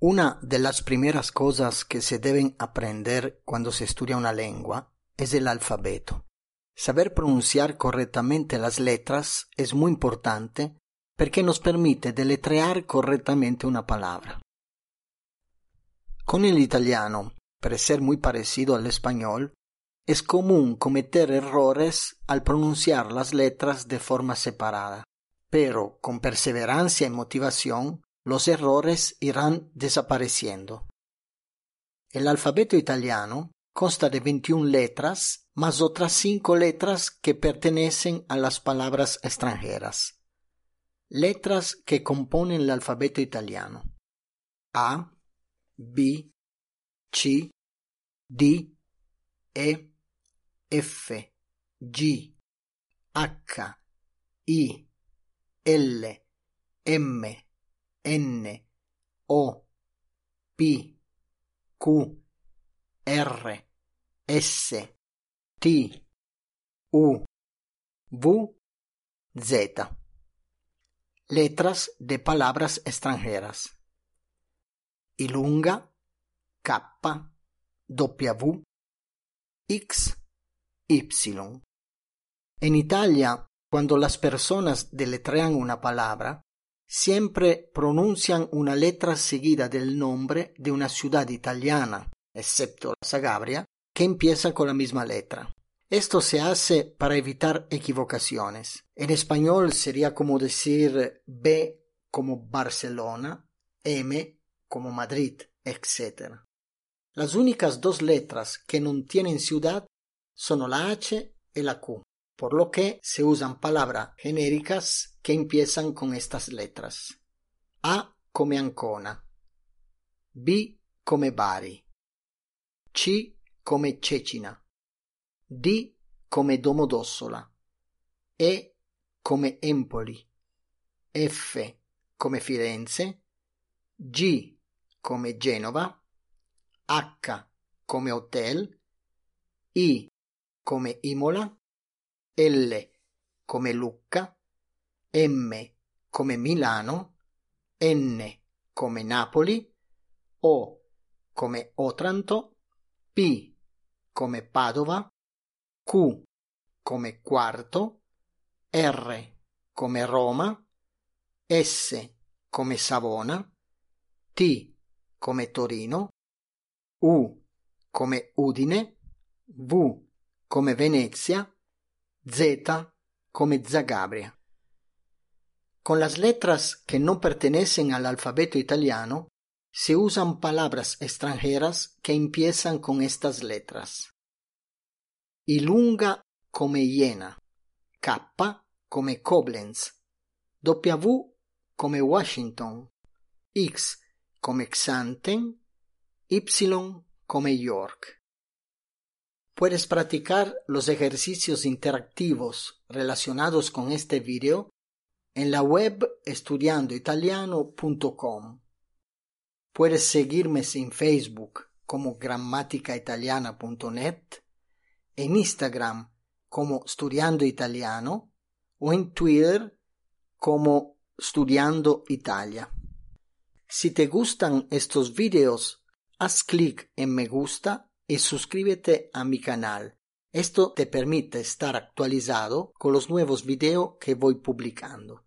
Una de las primeras cosas que se deben aprender cuando se estudia una lengua es el alfabeto. Saber pronunciar correctamente las letras es muy importante porque nos permite deletrear correctamente una palabra. Con el italiano, per ser muy parecido al español, es común cometer errores al pronunciar las letras de forma separada, pero con perseverancia y motivación los errores irán desapareciendo. El alfabeto italiano consta de 21 letras más otras cinco letras que pertenecen a las palabras extranjeras. Letras que componen el alfabeto italiano. A, B, C, D, E, F, G, H, I, L, M, N, O, P, Q, R, S, T, U, V, Z. Letras de palabras extranjeras. Ilunga, K, W, X, Y. En Italia, cuando las personas deletrean una palabra, siempre pronuncian una letra seguida del nombre de una ciudad italiana, excepto la Sagabria, que empieza con la misma letra. Esto se hace para evitar equivocaciones. En español sería como decir B como Barcelona, M como Madrid, etc. Las únicas dos letras que no tienen ciudad son la H y la Q por lo que se usan palabras genéricas que empiezan con estas letras. A come Ancona, B come Bari, C come Cecina, D come Domodossola, E come Empoli, F come Firenze, G come Genova, H come Hotel, I come Imola, L come Lucca, M come Milano, N come Napoli, O come Otranto, P come Padova, Q come Quarto, R come Roma, S come Savona, T come Torino, U come Udine, V come Venezia, Z come Zagabria. Con las letras que no pertenecen al alfabeto italiano, se usan palabras extranjeras que empiezan con estas letras. Ilunga come Iena, K come Koblenz, W come Washington, X come Xanten, Y come York. Puedes practicar los ejercicios interactivos relacionados con este video en la web estudiandoitaliano.com. Puedes seguirme en Facebook como grammaticaitaliana.net, en Instagram como Estudiando Italiano o en Twitter como Estudiando Italia. Si te gustan estos videos, haz clic en me gusta y suscríbete a mi canal. Esto te permite estar actualizado con los nuevos videos que voy publicando.